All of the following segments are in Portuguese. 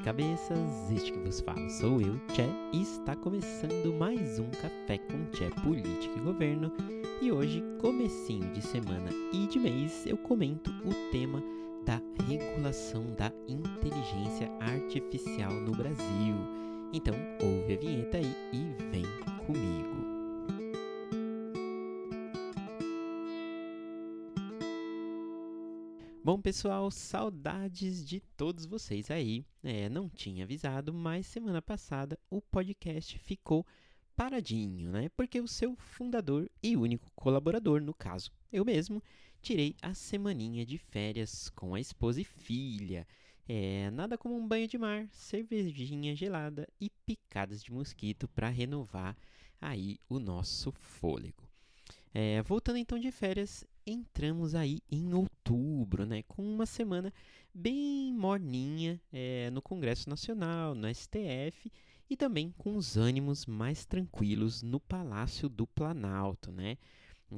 cabeças, este que vos fala sou eu, Tché, e está começando mais um Café com Tché Política e Governo. E hoje, comecinho de semana e de mês, eu comento o tema da regulação da inteligência artificial no Brasil. Então, ouve a vinheta aí e vem comigo. Bom, pessoal, saudades de todos vocês aí. É, não tinha avisado, mas semana passada o podcast ficou paradinho, né? Porque o seu fundador e único colaborador, no caso, eu mesmo, tirei a semaninha de férias com a esposa e filha. É, nada como um banho de mar, cervejinha gelada e picadas de mosquito para renovar aí o nosso fôlego. É, voltando então de férias, entramos aí em outubro, né, com uma semana bem morninha é, no Congresso Nacional, no STF e também com os ânimos mais tranquilos no Palácio do Planalto, né.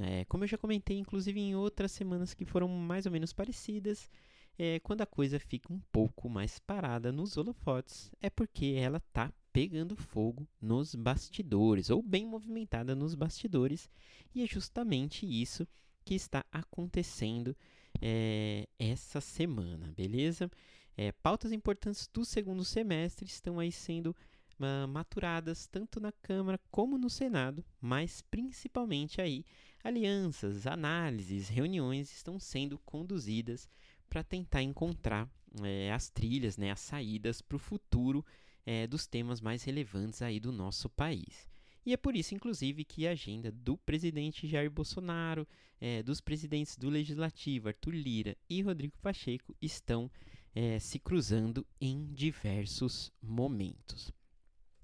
É, como eu já comentei, inclusive em outras semanas que foram mais ou menos parecidas, é, quando a coisa fica um pouco mais parada nos holofotes, é porque ela tá pegando fogo nos bastidores, ou bem movimentada nos bastidores, e é justamente isso que está acontecendo é, essa semana, beleza? É, pautas importantes do segundo semestre estão aí sendo uh, maturadas tanto na Câmara como no Senado, mas principalmente aí alianças, análises, reuniões estão sendo conduzidas para tentar encontrar é, as trilhas, né, as saídas para o futuro é, dos temas mais relevantes aí do nosso país. E é por isso, inclusive, que a agenda do presidente Jair Bolsonaro, é, dos presidentes do Legislativo, Arthur Lira e Rodrigo Pacheco, estão é, se cruzando em diversos momentos.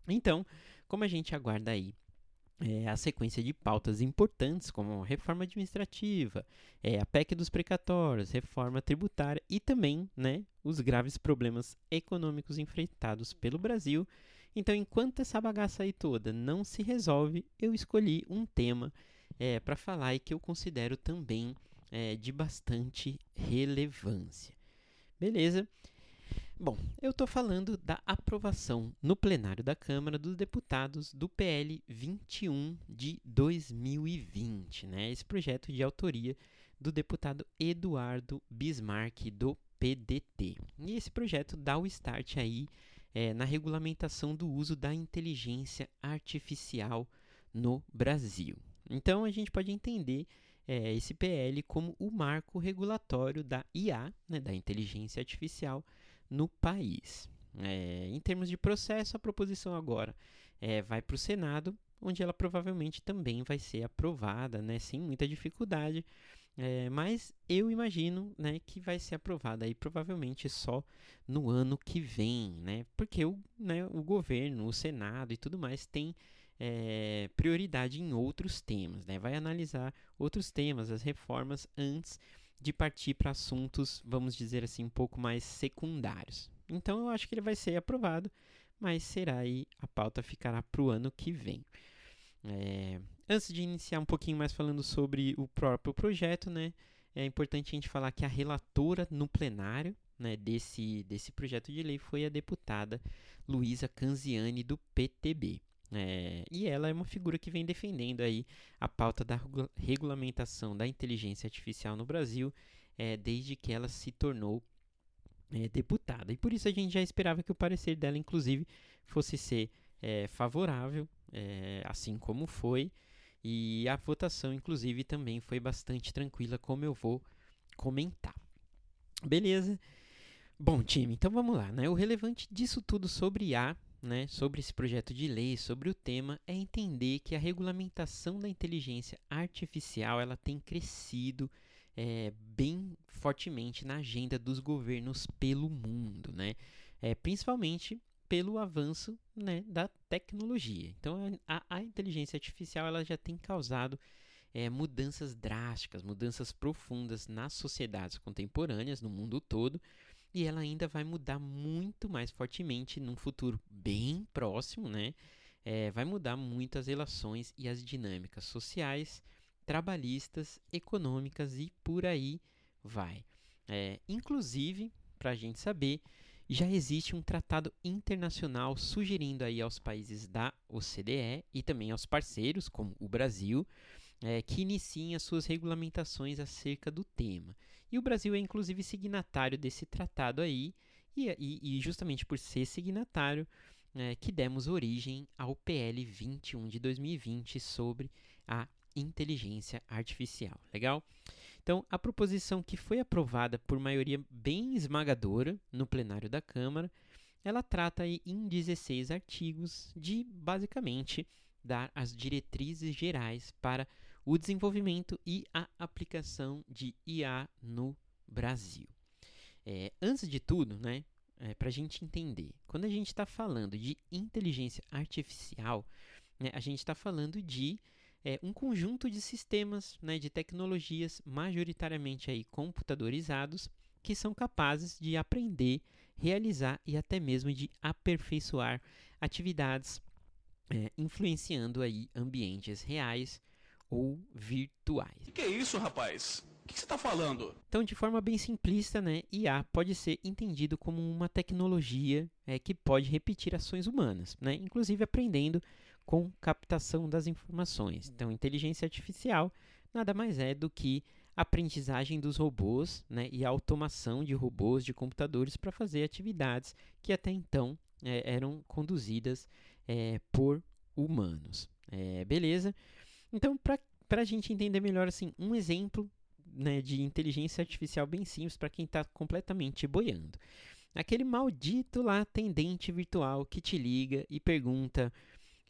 Então, como a gente aguarda aí é, a sequência de pautas importantes, como reforma administrativa, é, a PEC dos precatórios, reforma tributária e também né, os graves problemas econômicos enfrentados pelo Brasil. Então, enquanto essa bagaça aí toda não se resolve, eu escolhi um tema é, para falar e que eu considero também é, de bastante relevância. Beleza? Bom, eu estou falando da aprovação no plenário da Câmara dos Deputados do PL 21 de 2020, né? Esse projeto de autoria do deputado Eduardo Bismarck do PDT. E esse projeto dá o start aí é, na regulamentação do uso da inteligência artificial no Brasil. Então a gente pode entender é, esse PL como o marco regulatório da IA, né, da inteligência artificial, no país. É, em termos de processo, a proposição agora é, vai para o Senado, onde ela provavelmente também vai ser aprovada, né, sem muita dificuldade. É, mas eu imagino né, que vai ser aprovada aí provavelmente só no ano que vem, né? Porque o, né, o governo, o Senado e tudo mais tem é, prioridade em outros temas, né? Vai analisar outros temas, as reformas, antes de partir para assuntos, vamos dizer assim, um pouco mais secundários. Então eu acho que ele vai ser aprovado, mas será aí, a pauta ficará para o ano que vem. É, antes de iniciar um pouquinho mais falando sobre o próprio projeto, né, é importante a gente falar que a relatora no plenário né, desse, desse projeto de lei foi a deputada Luísa Canziani, do PTB. É, e ela é uma figura que vem defendendo aí a pauta da regulamentação da inteligência artificial no Brasil é, desde que ela se tornou é, deputada. E por isso a gente já esperava que o parecer dela, inclusive, fosse ser é, favorável, é, assim como foi. E a votação, inclusive, também foi bastante tranquila, como eu vou comentar. Beleza? Bom, time, então vamos lá. Né? O relevante disso tudo sobre a né, sobre esse projeto de lei, sobre o tema, é entender que a regulamentação da inteligência artificial ela tem crescido é, bem fortemente na agenda dos governos pelo mundo, né? É, principalmente pelo avanço né, da tecnologia. Então, a, a, inteligência artificial ela já tem causado é, mudanças drásticas, mudanças profundas nas sociedades contemporâneas, no mundo todo, e ela ainda vai mudar muito mais fortemente num futuro bem próximo, né? É, vai mudar muito as relações e as dinâmicas sociais, trabalhistas, econômicas e por aí vai. É, inclusive, para a gente saber já existe um tratado internacional sugerindo aí aos países da OCDE e também aos parceiros, como o Brasil, é, que iniciem as suas regulamentações acerca do tema. E o Brasil é inclusive signatário desse tratado aí, e, e, e justamente por ser signatário, é, que demos origem ao PL 21 de 2020 sobre a inteligência artificial. Legal? Então, a proposição que foi aprovada por maioria bem esmagadora no plenário da Câmara, ela trata em 16 artigos de basicamente dar as diretrizes gerais para o desenvolvimento e a aplicação de IA no Brasil. É, antes de tudo, né, é, para a gente entender, quando a gente está falando de inteligência artificial, né, a gente está falando de é, um conjunto de sistemas, né, de tecnologias majoritariamente aí computadorizados que são capazes de aprender, realizar e até mesmo de aperfeiçoar atividades, é, influenciando aí ambientes reais ou virtuais. O que é isso, rapaz? O que você está falando? Então, de forma bem simplista, né, IA pode ser entendido como uma tecnologia é, que pode repetir ações humanas, né, inclusive aprendendo com captação das informações. Então, inteligência artificial nada mais é do que aprendizagem dos robôs né, e automação de robôs, de computadores para fazer atividades que até então é, eram conduzidas é, por humanos. É, beleza? Então, para a gente entender melhor, assim, um exemplo né, de inteligência artificial bem simples para quem está completamente boiando. Aquele maldito lá atendente virtual que te liga e pergunta: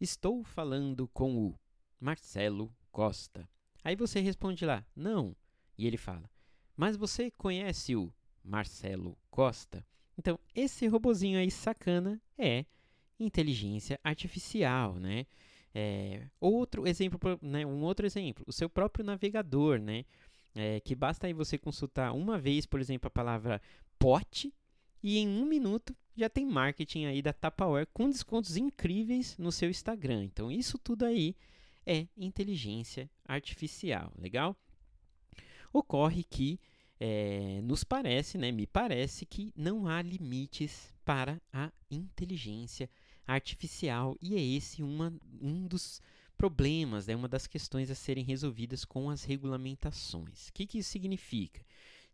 Estou falando com o Marcelo Costa. Aí você responde lá: Não. E ele fala: Mas você conhece o Marcelo Costa? Então, esse robozinho aí sacana é inteligência artificial, né? É, outro exemplo, né, um outro exemplo, o seu próprio navegador, né? É, que basta aí você consultar uma vez, por exemplo, a palavra pote e em um minuto já tem marketing aí da Tupperware com descontos incríveis no seu Instagram. Então isso tudo aí é inteligência artificial, legal? Ocorre que é, nos parece, né, me parece que não há limites para a inteligência artificial e é esse uma, um dos problemas, né, uma das questões a serem resolvidas com as regulamentações. O que, que isso significa?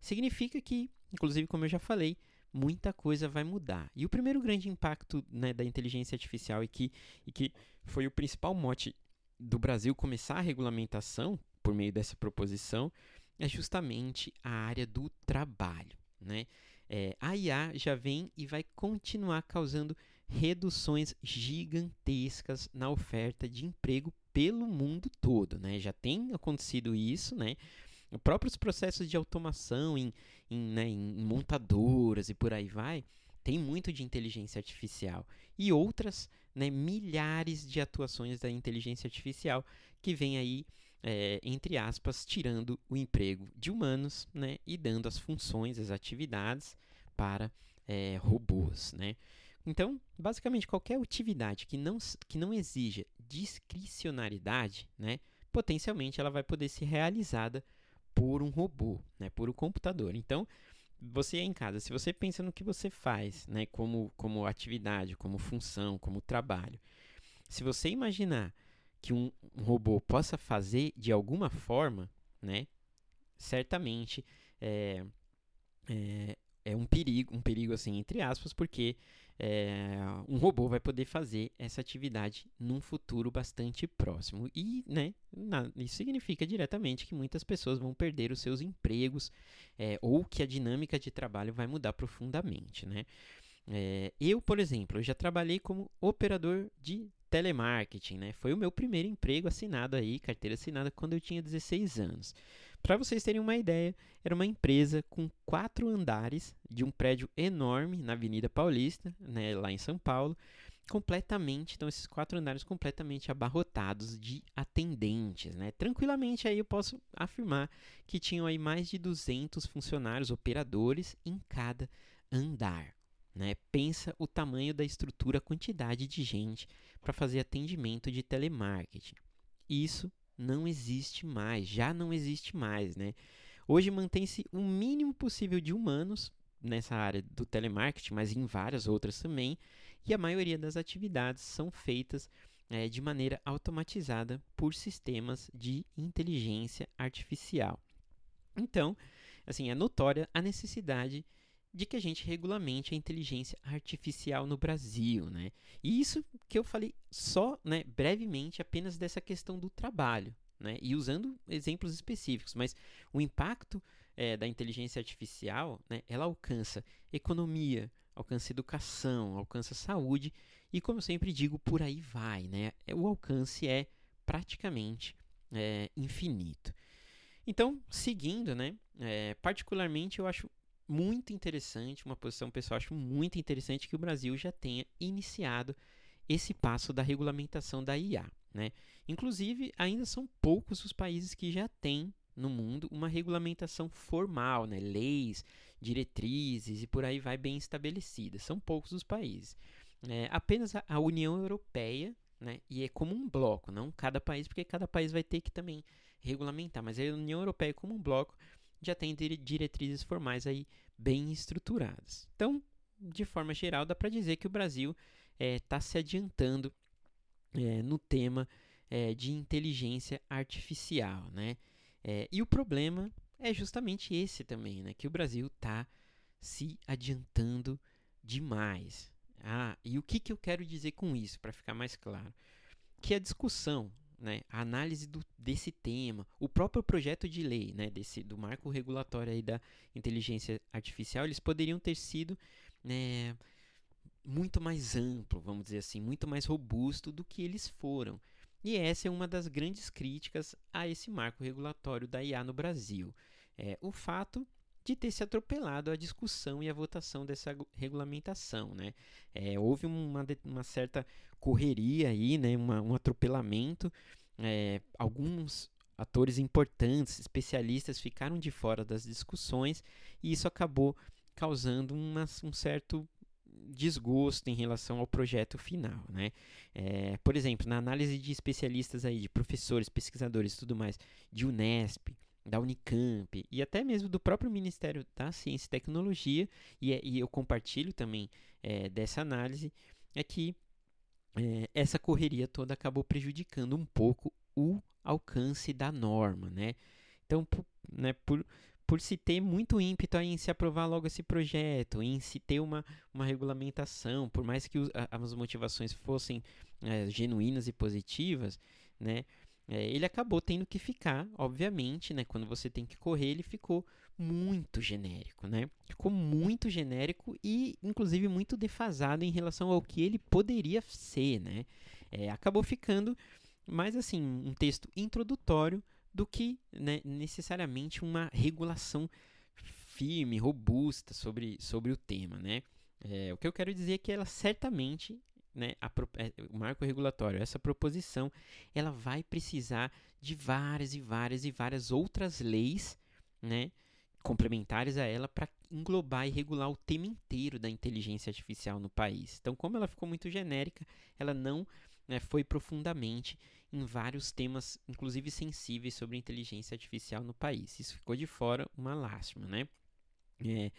Significa que, inclusive, como eu já falei, muita coisa vai mudar. E o primeiro grande impacto né, da inteligência artificial e que, e que foi o principal mote do Brasil começar a regulamentação por meio dessa proposição é justamente a área do trabalho. Né? É, a IA já vem e vai continuar causando reduções gigantescas na oferta de emprego pelo mundo todo, né? Já tem acontecido isso, né? Os próprios processos de automação em, em, né, em montadoras e por aí vai, tem muito de inteligência artificial. E outras, né, milhares de atuações da inteligência artificial que vem aí, é, entre aspas, tirando o emprego de humanos né, e dando as funções, as atividades para é, robôs. Né? Então, basicamente, qualquer atividade que não, que não exija discricionariedade, né, potencialmente ela vai poder ser realizada por um robô, né, por um computador. Então, você em casa, se você pensa no que você faz, né, como, como atividade, como função, como trabalho, se você imaginar que um, um robô possa fazer de alguma forma, né, certamente é, é, é um perigo, um perigo assim entre aspas, porque é, um robô vai poder fazer essa atividade num futuro bastante próximo. E né, na, isso significa diretamente que muitas pessoas vão perder os seus empregos é, ou que a dinâmica de trabalho vai mudar profundamente. Né? É, eu, por exemplo, eu já trabalhei como operador de telemarketing. Né? Foi o meu primeiro emprego assinado aí, carteira assinada, quando eu tinha 16 anos. Para vocês terem uma ideia, era uma empresa com quatro andares de um prédio enorme na Avenida Paulista, né, lá em São Paulo, completamente, então esses quatro andares completamente abarrotados de atendentes, né? Tranquilamente aí eu posso afirmar que tinham aí mais de 200 funcionários operadores em cada andar, né? Pensa o tamanho da estrutura, a quantidade de gente para fazer atendimento de telemarketing. Isso não existe mais, já não existe mais, né? Hoje mantém-se o mínimo possível de humanos nessa área do telemarketing, mas em várias outras também, e a maioria das atividades são feitas é, de maneira automatizada por sistemas de inteligência artificial. Então, assim, é notória a necessidade de que a gente regulamente a inteligência artificial no Brasil, né? E isso que eu falei só, né, brevemente, apenas dessa questão do trabalho, né? E usando exemplos específicos, mas o impacto é, da inteligência artificial, né, ela alcança economia, alcança educação, alcança saúde e, como eu sempre digo, por aí vai, né? O alcance é praticamente é, infinito. Então, seguindo, né? É, particularmente, eu acho muito interessante, uma posição pessoal, acho muito interessante que o Brasil já tenha iniciado esse passo da regulamentação da IA. Né? Inclusive, ainda são poucos os países que já têm no mundo uma regulamentação formal, né? leis, diretrizes e por aí vai bem estabelecidas. São poucos os países. É, apenas a, a União Europeia, né? e é como um bloco, não cada país, porque cada país vai ter que também regulamentar, mas a União Europeia como um bloco já tem diretrizes formais aí bem estruturadas. Então, de forma geral, dá para dizer que o Brasil está é, se adiantando é, no tema é, de inteligência artificial, né? E o problema é justamente esse também, né? Que o Brasil está se adiantando demais. Ah, e o que, que eu quero dizer com isso, para ficar mais claro? Que a discussão né, a análise do, desse tema, o próprio projeto de lei, né, desse, do marco regulatório aí da inteligência artificial, eles poderiam ter sido né, muito mais amplo, vamos dizer assim, muito mais robusto do que eles foram. E essa é uma das grandes críticas a esse marco regulatório da IA no Brasil. É, o fato de ter se atropelado a discussão e a votação dessa regulamentação. Né? É, houve uma, uma certa correria aí, né? Uma, um atropelamento. É, alguns atores importantes, especialistas, ficaram de fora das discussões e isso acabou causando uma, um certo desgosto em relação ao projeto final, né? É, por exemplo, na análise de especialistas aí, de professores, pesquisadores tudo mais, de Unesp, da Unicamp e até mesmo do próprio Ministério da Ciência e Tecnologia, e, é, e eu compartilho também é, dessa análise, é que é, essa correria toda acabou prejudicando um pouco o alcance da norma, né? Então, por, né, por, por se ter muito ímpeto em se aprovar logo esse projeto, em se ter uma, uma regulamentação, por mais que os, as motivações fossem é, genuínas e positivas, né? É, ele acabou tendo que ficar, obviamente, né? Quando você tem que correr, ele ficou muito genérico, né? Ficou muito genérico e, inclusive, muito defasado em relação ao que ele poderia ser, né? É, acabou ficando mais assim um texto introdutório do que né, necessariamente uma regulação firme, robusta sobre, sobre o tema, né? É, o que eu quero dizer é que ela certamente né, a, é, o marco regulatório, essa proposição, ela vai precisar de várias e várias e várias outras leis, né, complementares a ela para englobar e regular o tema inteiro da inteligência artificial no país. Então, como ela ficou muito genérica, ela não né, foi profundamente em vários temas, inclusive sensíveis sobre inteligência artificial no país. Isso ficou de fora uma lástima, né? É,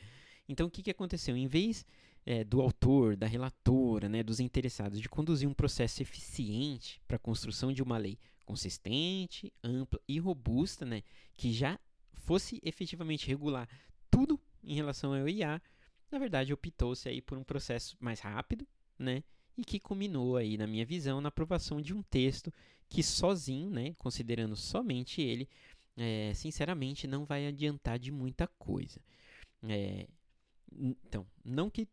então, o que, que aconteceu? Em vez é, do autor, da relatora, né, dos interessados, de conduzir um processo eficiente para a construção de uma lei consistente, ampla e robusta, né, que já fosse efetivamente regular tudo em relação ao IA, na verdade optou-se aí por um processo mais rápido, né, e que culminou aí, na minha visão, na aprovação de um texto que sozinho, né, considerando somente ele, é, sinceramente não vai adiantar de muita coisa. É, então, não que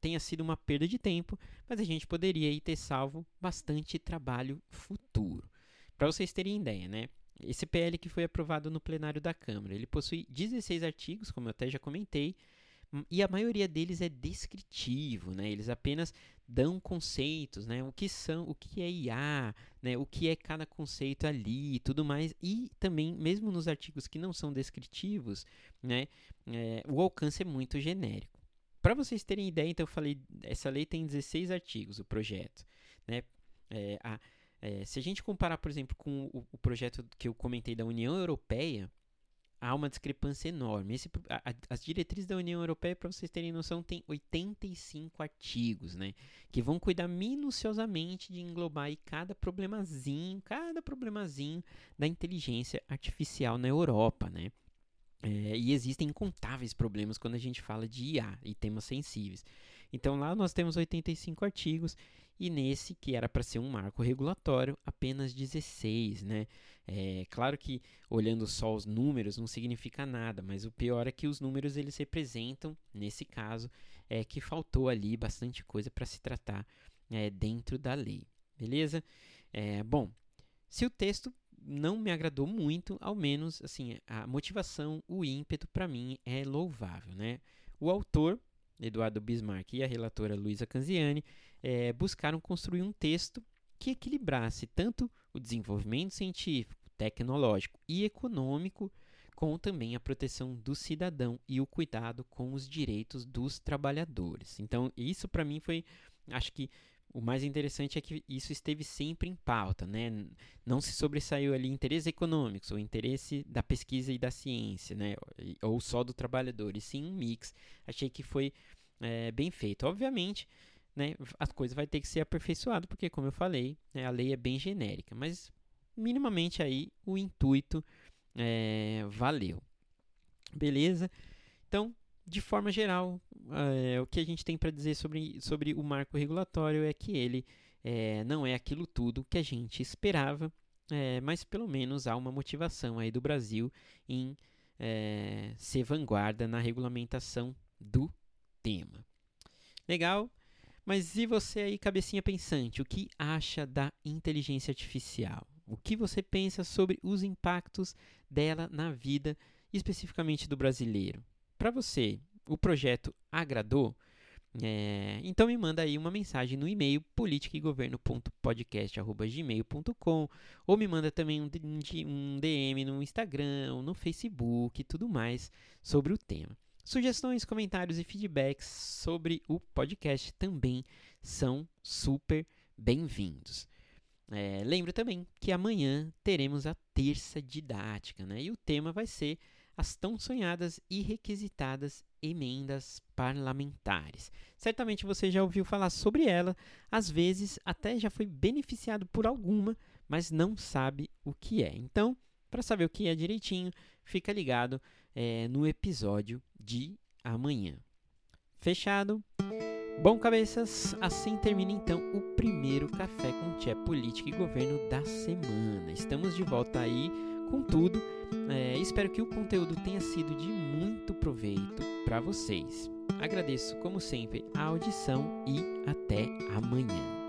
tenha sido uma perda de tempo, mas a gente poderia ter salvo bastante trabalho futuro. Para vocês terem ideia, né? Esse PL que foi aprovado no plenário da Câmara, ele possui 16 artigos, como eu até já comentei, hum, e a maioria deles é descritivo, né? Eles apenas dão conceitos, né? O que são, o que é IA, né? O que é cada conceito ali, e tudo mais. E também, mesmo nos artigos que não são descritivos, né? É, o alcance é muito genérico. Para vocês terem ideia, então eu falei, essa lei tem 16 artigos, o projeto. Né? É, a, é, se a gente comparar, por exemplo, com o, o, projeto que eu comentei da União Europeia, há uma discrepância enorme. Esse, a, a, as diretrizes da União Europeia, para vocês terem noção, tem 85 artigos, né? Que vão cuidar minuciosamente de englobar aí cada problemazinho, cada problemazinho da inteligência artificial na Europa, né? É, e existem incontáveis problemas quando a gente fala de IA e temas sensíveis. Então lá nós temos 85 artigos e nesse, que era para ser um marco regulatório, apenas 16, né? É, claro que olhando só os números não significa nada, mas o pior é que os números eles representam, nesse caso, é que faltou ali bastante coisa para se tratar é, dentro da lei, beleza? É, bom, se o texto não me agradou muito, ao menos assim a motivação, o ímpeto para mim é louvável, né? O autor Eduardo Bismarck e a relatora Luísa Canziani é, buscaram construir um texto que equilibrasse tanto o desenvolvimento científico, tecnológico e econômico, com também a proteção do cidadão e o cuidado com os direitos dos trabalhadores. Então, isso para mim foi, acho que o mais interessante é que isso esteve sempre em pauta, né? Não se sobressaiu ali interesses econômicos ou interesse da pesquisa e da ciência, né? Ou só do trabalhador, e sim um mix. Achei que foi é, bem feito. Obviamente, né, a coisa vai ter que ser aperfeiçoada, porque, como eu falei, né, a lei é bem genérica, mas minimamente aí o intuito é, valeu. Beleza? Então, de forma geral, é, o que a gente tem para dizer sobre, sobre o marco regulatório é que ele é, não é aquilo tudo que a gente esperava, é, mas pelo menos há uma motivação aí do Brasil em ser vanguarda na regulamentação do tema. Legal? Mas e você aí, cabecinha pensante, o que acha da inteligência artificial? O que você pensa sobre os impactos dela na vida, especificamente do brasileiro? Para você, o projeto agradou? É, então me manda aí uma mensagem no e-mail politicaegoverno.podcast.gmail.com ou me manda também um, um DM no Instagram, no Facebook e tudo mais sobre o tema. Sugestões, comentários e feedbacks sobre o podcast também são super bem-vindos. É, lembro também que amanhã teremos a terça didática, né? E o tema vai ser as tão sonhadas e requisitadas emendas parlamentares. Certamente você já ouviu falar sobre ela, às vezes até já foi beneficiado por alguma, mas não sabe o que é. Então, para saber o que é direitinho, fica ligado é, no episódio de amanhã. Fechado? Bom, cabeças, assim termina então o primeiro Café com Tchê Política e Governo da semana. Estamos de volta aí com tudo. É, espero que o conteúdo tenha sido de muito proveito para vocês. Agradeço, como sempre, a audição e até amanhã.